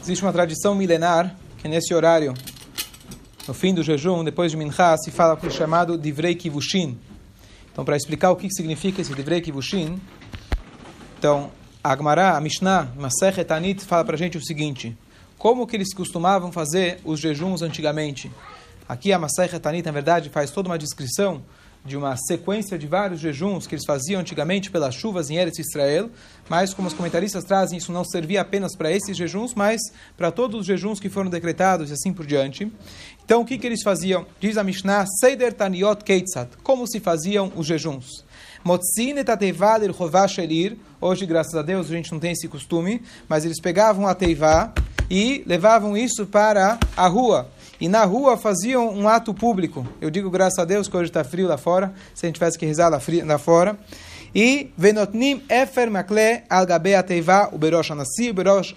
Existe uma tradição milenar que nesse horário, no fim do jejum, depois de Mincha, se fala o é chamado Divrei Kivushin. Então, para explicar o que significa esse Divrei Kivushin, então, a Agmará, a Mishnah, Masechet Anit, fala para a gente o seguinte, como que eles costumavam fazer os jejuns antigamente. Aqui a Masechet Anit, na verdade, faz toda uma descrição de uma sequência de vários jejuns que eles faziam antigamente pelas chuvas em Eretz Israel, mas como os comentaristas trazem, isso não servia apenas para esses jejuns, mas para todos os jejuns que foram decretados e assim por diante. Então, o que, que eles faziam? Diz a Mishnah, Seder Taniot Keitzat, como se faziam os jejuns. Hoje, graças a Deus, a gente não tem esse costume, mas eles pegavam a teivá e levavam isso para a rua e na rua faziam um ato público. Eu digo graças a Deus que hoje está frio lá fora, se a gente tivesse que rezar lá, frio, lá fora. E venotnim efer makle al gabe ateiva uberosh uberosh.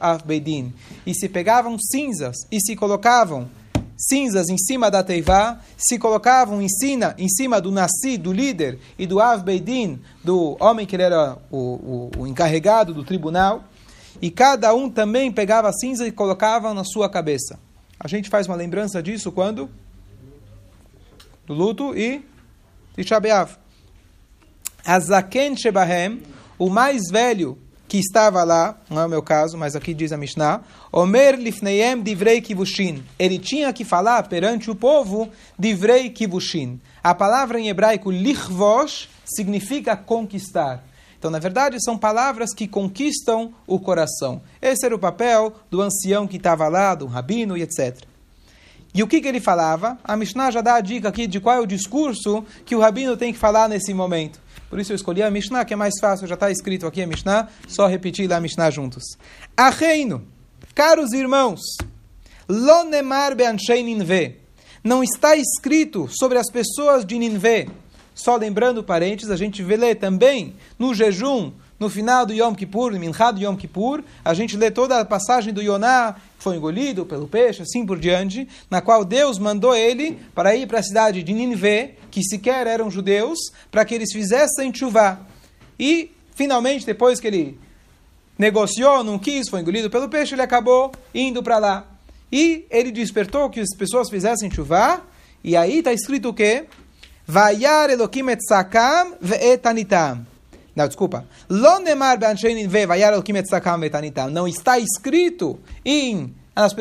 E se pegavam cinzas e se colocavam cinzas em cima da teivá, se colocavam em cima, em cima do nasi, do líder, e do av beidin, do homem que era o, o, o encarregado do tribunal, e cada um também pegava cinza e colocava na sua cabeça. A gente faz uma lembrança disso quando? Do luto e Tisha B'Av. Azaken Shebahem, o mais velho que estava lá, não é o meu caso, mas aqui diz a Mishnah, Omer lifneiem divrei kivushin. Ele tinha que falar perante o povo divrei kivushin. A palavra em hebraico lichvosh significa conquistar. Então, na verdade, são palavras que conquistam o coração. Esse era o papel do ancião que estava lá, do rabino e etc. E o que, que ele falava? A Mishnah já dá a dica aqui de qual é o discurso que o rabino tem que falar nesse momento. Por isso eu escolhi a Mishnah, que é mais fácil, já está escrito aqui a Mishnah, só repetir lá a Mishnah juntos. Acheino, caros irmãos, Lonemar be'anshei Ninve, não está escrito sobre as pessoas de Ninve, só lembrando parênteses, a gente vê também no jejum, no final do Yom Kippur, no Minchá do Yom Kippur, a gente lê toda a passagem do Yoná, que foi engolido pelo peixe, assim por diante, na qual Deus mandou ele para ir para a cidade de Nínive, que sequer eram judeus, para que eles fizessem chuvá. E, finalmente, depois que ele negociou, não quis, foi engolido pelo peixe, ele acabou indo para lá. E ele despertou que as pessoas fizessem chuvá, e aí está escrito o quê? Vayar Elokim et sakam ve'etanitam. Não, desculpa. Lonemar be'anshein ve vayar Elokim et sakam ve'etanitam. Não está escrito em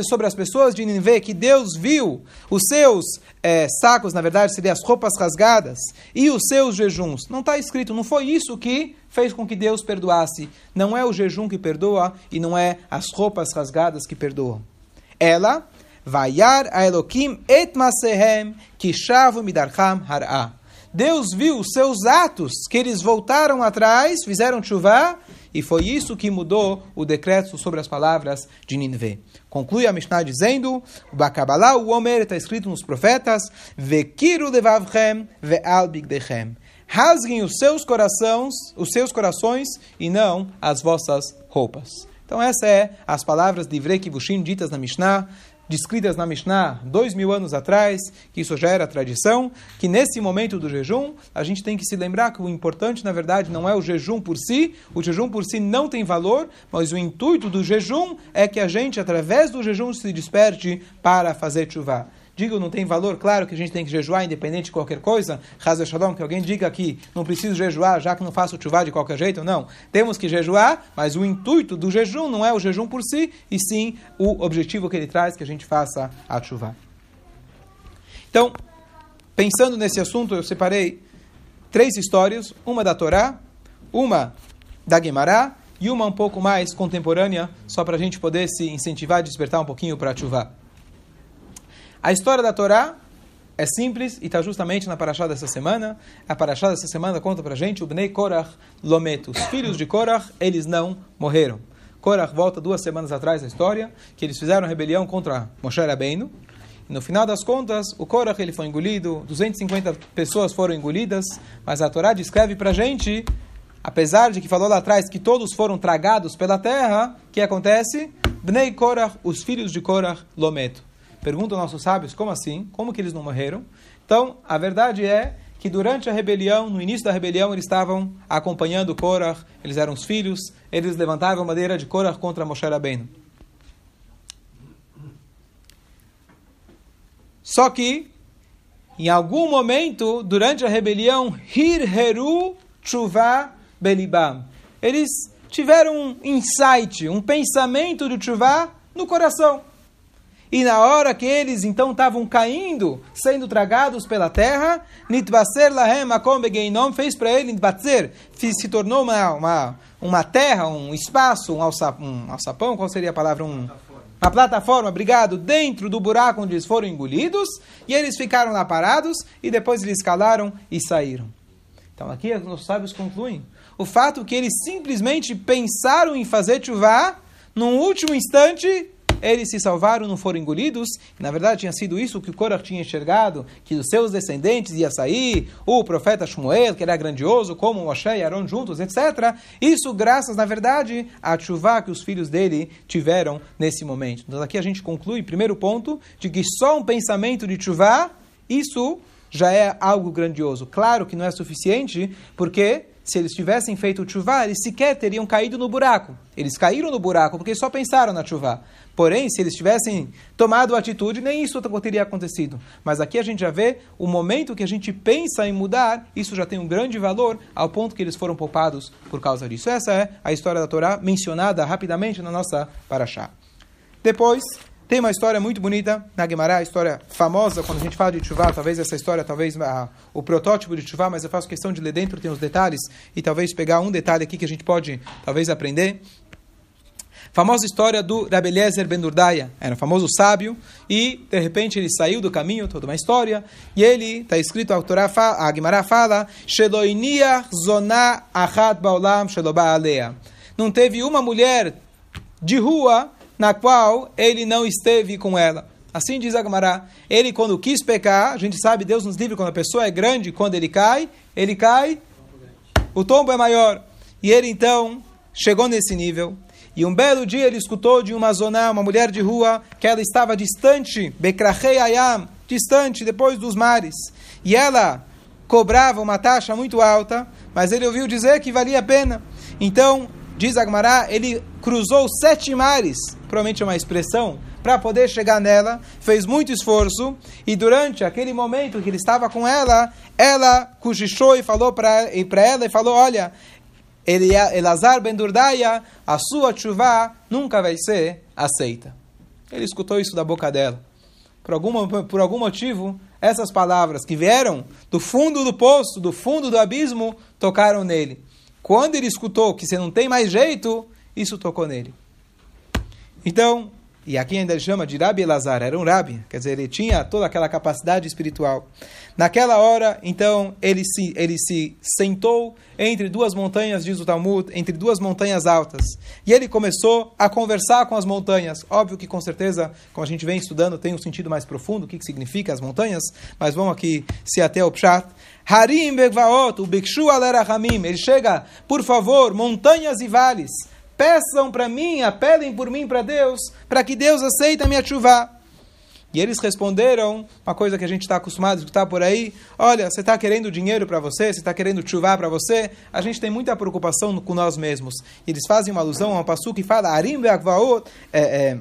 sobre as pessoas de Ninvé que Deus viu os seus é, sacos, na verdade, seriam as roupas rasgadas, e os seus jejuns. Não está escrito, não foi isso que fez com que Deus perdoasse. Não é o jejum que perdoa e não é as roupas rasgadas que perdoam. Ela Vayar a Elokim et masehem kishavu midarcham har'a. Deus viu os seus atos, que eles voltaram atrás, fizeram chuva, e foi isso que mudou o decreto sobre as palavras de Nineveh. Conclui a Mishnah dizendo, o Bakabalá, o Omer, está escrito nos profetas, Vekiru levavchem ve'al bigdechem. Rasguem os seus corações, os seus corações, e não as vossas roupas. Então essa é as palavras de Ivrei Kivushim ditas na Mishnah, descritas na Mishnah dois mil anos atrás, que isso já era tradição, que nesse momento do jejum, a gente tem que se lembrar que o importante, na verdade, não é o jejum por si, o jejum por si não tem valor, mas o intuito do jejum é que a gente, através do jejum, se desperte para fazer chuva digo não tem valor, claro que a gente tem que jejuar independente de qualquer coisa, Hazel Shalom, que alguém diga que não preciso jejuar já que não faço chuva de qualquer jeito, não. Temos que jejuar, mas o intuito do jejum não é o jejum por si, e sim o objetivo que ele traz, que a gente faça a chuva. Então, pensando nesse assunto, eu separei três histórias, uma da Torá, uma da Guemará e uma um pouco mais contemporânea, só para a gente poder se incentivar e despertar um pouquinho para a chuva. A história da Torá é simples e está justamente na paraxá dessa semana. A paraxá dessa semana conta para gente o Bnei Korach Lomet. Os filhos de Korach, eles não morreram. Korach volta duas semanas atrás da história, que eles fizeram rebelião contra Moshe Rabbeinu. No final das contas, o Korach ele foi engolido, 250 pessoas foram engolidas, mas a Torá descreve para gente, apesar de que falou lá atrás que todos foram tragados pela terra, o que acontece? Bnei Korach, os filhos de Korach Lometo. Perguntam nossos sábios, como assim? Como que eles não morreram? Então, a verdade é que durante a rebelião, no início da rebelião, eles estavam acompanhando Korah, eles eram os filhos, eles levantavam madeira de Korah contra Moshe Rabbeinu. Só que, em algum momento, durante a rebelião, Hirheru Tshuva Belibam. Eles tiveram um insight, um pensamento de Tshuva no coração. E na hora que eles então estavam caindo, sendo tragados pela terra, Nitbaser Lahem Begeinom fez para ele, Nitbaser, se tornou uma, uma, uma terra, um espaço, um, alça, um alçapão, qual seria a palavra? Um, uma plataforma, obrigado, dentro do buraco onde eles foram engolidos, e eles ficaram lá parados, e depois eles calaram e saíram. Então aqui os sábios concluem o fato que eles simplesmente pensaram em fazer chuva, num último instante eles se salvaram, não foram engolidos. Na verdade, tinha sido isso que o Korach tinha enxergado, que os seus descendentes ia sair, o profeta Shmuel, que era grandioso, como Moshe e Aaron juntos, etc. Isso graças, na verdade, à chuva que os filhos dele tiveram nesse momento. Então aqui a gente conclui, primeiro ponto, de que só um pensamento de chuva, isso já é algo grandioso. Claro que não é suficiente, porque se eles tivessem feito chuva, eles sequer teriam caído no buraco. Eles caíram no buraco porque só pensaram na chuva. Porém, se eles tivessem tomado atitude, nem isso teria acontecido. Mas aqui a gente já vê o momento que a gente pensa em mudar, isso já tem um grande valor, ao ponto que eles foram poupados por causa disso. Essa é a história da Torá mencionada rapidamente na nossa Paraxá. Depois, tem uma história muito bonita na Gemara, história famosa, quando a gente fala de Tchuvá, talvez essa história, talvez a, o protótipo de Tchuvá, mas eu faço questão de ler dentro, tem os detalhes, e talvez pegar um detalhe aqui que a gente pode, talvez, aprender. Famosa história do Rabeliezer Ben Durdaya, era um famoso sábio, e de repente ele saiu do caminho, toda uma história, e ele, está escrito, a, a Gemara fala, Sheloiniach zona achat baolam. Não teve uma mulher de rua na qual ele não esteve com ela. Assim diz Agmará. Ele, quando quis pecar, a gente sabe, Deus nos livre, quando a pessoa é grande, quando ele cai, ele cai, o tombo é maior. E ele, então, chegou nesse nível. E um belo dia ele escutou de uma zona, uma mulher de rua, que ela estava distante, Bekrahei Ayam, distante, depois dos mares. E ela cobrava uma taxa muito alta, mas ele ouviu dizer que valia a pena. Então, diz Agmará, ele cruzou sete mares, provavelmente é uma expressão, para poder chegar nela, fez muito esforço, e durante aquele momento que ele estava com ela, ela cochichou e falou para ela, e falou, olha, Elazar ben Durdaya, a sua chuva nunca vai ser aceita. Ele escutou isso da boca dela. Por algum, por algum motivo, essas palavras que vieram do fundo do poço, do fundo do abismo, tocaram nele. Quando ele escutou que você não tem mais jeito, isso tocou nele. Então, e aqui ainda chama de Rabi Elazar, era um Rabi, quer dizer, ele tinha toda aquela capacidade espiritual. Naquela hora, então, ele se, ele se sentou entre duas montanhas, diz o Talmud, entre duas montanhas altas. E ele começou a conversar com as montanhas. Óbvio que, com certeza, como a gente vem estudando, tem um sentido mais profundo, o que, que significa as montanhas, mas vamos aqui se até o Pshat. Harim Begvaot, o Bekshu Alerahamim. Ele chega, por favor, montanhas e vales peçam para mim, apelem por mim para Deus, para que Deus aceite a minha chuva. E eles responderam uma coisa que a gente está acostumado a escutar por aí: olha, você está querendo dinheiro para você, você está querendo chuva para você. A gente tem muita preocupação com nós mesmos. E eles fazem uma alusão a um passo que fala Arim ve'agvaot, é,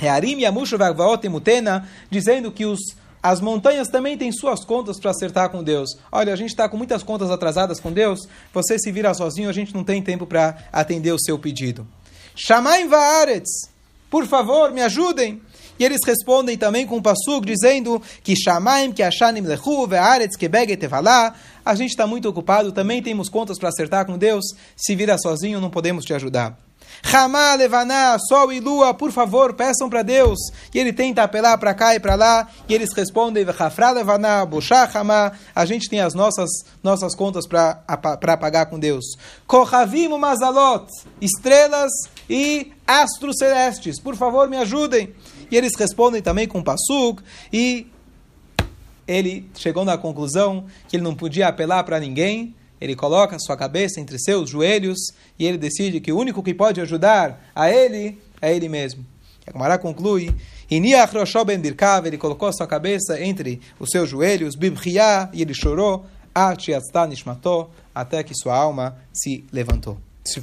é, Arim yamushu ve'agvaot emutena, dizendo que os as montanhas também têm suas contas para acertar com Deus. Olha, a gente está com muitas contas atrasadas com Deus. Você se vira sozinho, a gente não tem tempo para atender o seu pedido. Shamaim va'aretz. Por favor, me ajudem. E eles respondem também com um passug dizendo que Shamaim, que Ashanim lechu, ve'aretz, kebeg etevalá. A gente está muito ocupado, também temos contas para acertar com Deus. Se vira sozinho, não podemos te ajudar. Ramá, Levaná, Sol e Lua, por favor, peçam para Deus. E ele tenta apelar para cá e para lá, e eles respondem, Rafra, Levaná, Boshá, Ramá, a gente tem as nossas, nossas contas para pagar com Deus. Kohavim, Mazalot, estrelas e astros celestes, por favor, me ajudem. E eles respondem também com Passuk, e ele chegou na conclusão que ele não podia apelar para ninguém, ele coloca sua cabeça entre seus joelhos e ele decide que o único que pode ajudar a ele é ele mesmo. A Gemara conclui, ele colocou sua cabeça entre os seus joelhos, e ele chorou, até que sua alma se levantou, se,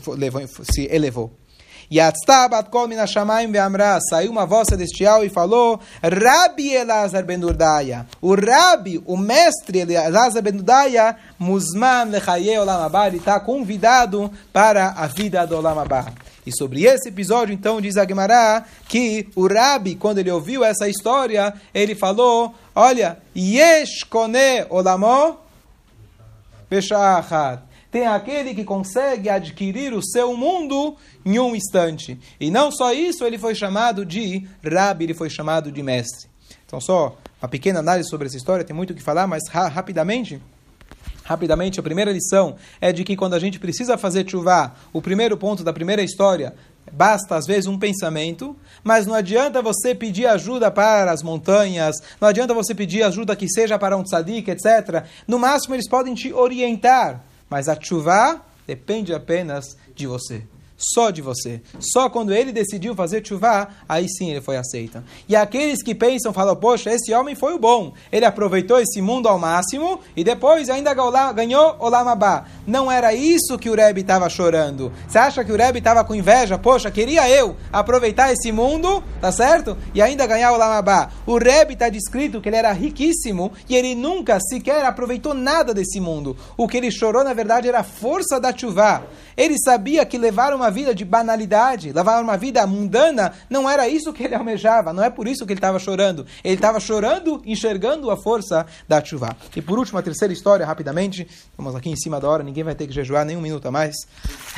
se elevou. Yatztabat kol min hashamayim ve'amra. Saiu uma voz celestial e falou, Rabi Elazar ben Urdaya. O Rabi, o mestre Elazar ben Urdaya, Muzman lechaye olam haba. Ele está convidado para a vida do olam haba. E sobre esse episódio, então, diz Agmará que o Rabi, quando ele ouviu essa história, ele falou, olha, Yesh kone olamo beshachat tem aquele que consegue adquirir o seu mundo em um instante. E não só isso, ele foi chamado de Rabi, ele foi chamado de mestre. Então, só uma pequena análise sobre essa história, tem muito o que falar, mas ra rapidamente. Rapidamente, a primeira lição é de que quando a gente precisa fazer chuva, o primeiro ponto da primeira história, basta às vezes um pensamento, mas não adianta você pedir ajuda para as montanhas, não adianta você pedir ajuda que seja para um tzadik, etc. No máximo, eles podem te orientar. Mas a chuva depende apenas de você só de você. Só quando ele decidiu fazer chuva, aí sim ele foi aceito. E aqueles que pensam, falam, poxa, esse homem foi o bom. Ele aproveitou esse mundo ao máximo e depois ainda ganhou o Lamabá. Não era isso que o Rebbe estava chorando. Você acha que o Rebbe estava com inveja? Poxa, queria eu aproveitar esse mundo, tá certo? E ainda ganhar o Lamabá. O Rebbe está descrito que ele era riquíssimo e ele nunca sequer aproveitou nada desse mundo. O que ele chorou, na verdade, era a força da chuva. Ele sabia que levar uma vida de banalidade, levar uma vida mundana, não era isso que ele almejava, não é por isso que ele estava chorando. Ele estava chorando, enxergando a força da chuva. E por último, a terceira história, rapidamente, vamos aqui em cima da hora, ninguém vai ter que jejuar nem um minuto a mais.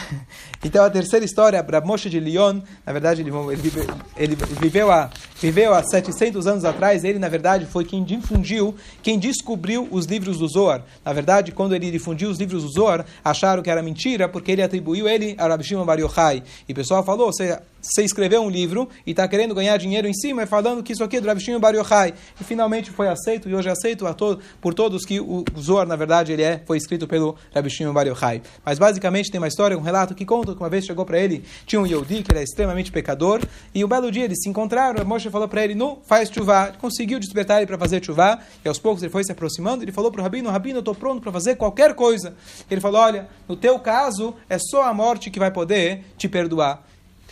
então, a terceira história, Moshe de Lyon, na verdade, ele, ele, ele viveu, há, viveu há 700 anos atrás, ele, na verdade, foi quem difundiu, quem descobriu os livros do Zohar. Na verdade, quando ele difundiu os livros do Zohar, acharam que era mentira, porque ele atribuiu ele a Rabi Shimon Bar Yochai. E o pessoal falou, você, você escreveu um livro e está querendo ganhar dinheiro em cima, falando que isso aqui é do Rabi Shimon Bar Yochai. E finalmente foi aceito, e hoje é aceito a to por todos que o Zohar, na verdade, ele é, foi escrito pelo Rabi Shimon Bar Yochai. Mas basicamente tem uma história, um relato que conta que uma vez chegou para ele, tinha um Yehudi, que era extremamente pecador, e um belo dia eles se encontraram, Moshe falou para ele, não, faz chuva, conseguiu despertar ele para fazer chuva, e aos poucos ele foi se aproximando, ele falou para o Rabino, Rabino, eu estou pronto para fazer qualquer coisa. Ele falou, olha, no teu caso, é só a morte que vai poder te perdoar.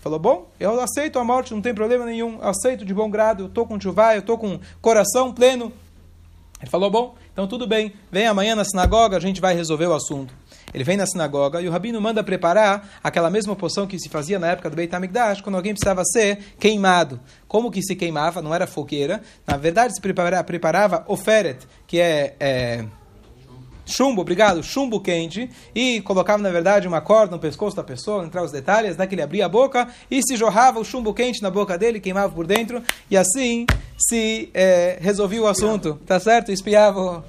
Falou, bom, eu aceito a morte, não tem problema nenhum, aceito de bom grado, eu estou com chuva, eu estou com coração pleno. Ele falou, bom, então tudo bem, vem amanhã na sinagoga, a gente vai resolver o assunto. Ele vem na sinagoga e o rabino manda preparar aquela mesma poção que se fazia na época do Beit HaMikdash, quando alguém precisava ser queimado. Como que se queimava? Não era fogueira. Na verdade, se preparava, preparava oferet, que é, é chumbo, obrigado, chumbo quente, e colocava, na verdade, uma corda no pescoço da pessoa, entrar os detalhes, daí que ele abria a boca, e se jorrava o chumbo quente na boca dele, queimava por dentro, e assim se é, resolvia o assunto, tá certo? Espiava.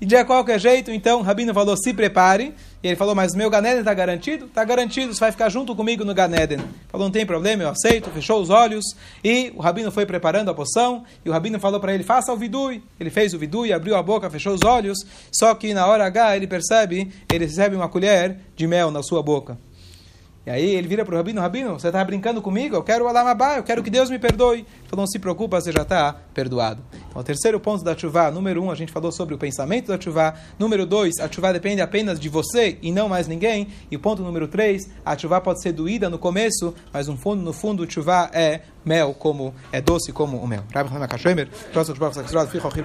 E de qualquer jeito, então, Rabino falou, se prepare, e ele falou, mas meu Ganeden está garantido? Está garantido, você vai ficar junto comigo no Ganeden. Falou, não tem problema, eu aceito, fechou os olhos. E o Rabino foi preparando a poção, e o Rabino falou para ele, faça o vidui. Ele fez o vidui, abriu a boca, fechou os olhos, só que na hora H ele percebe, ele recebe uma colher de mel na sua boca. E aí ele vira para o Rabino, Rabino, você está brincando comigo? Eu quero o Alamabá, eu quero que Deus me perdoe. Falou, não se preocupa, você já está perdoado. Então, o terceiro ponto da chuva, número um, a gente falou sobre o pensamento da chuva. Número dois, a chuva depende apenas de você e não mais ninguém. E o ponto número três, a chuva pode ser doída no começo, mas no fundo, no fundo, chuva é mel, como é doce como o mel.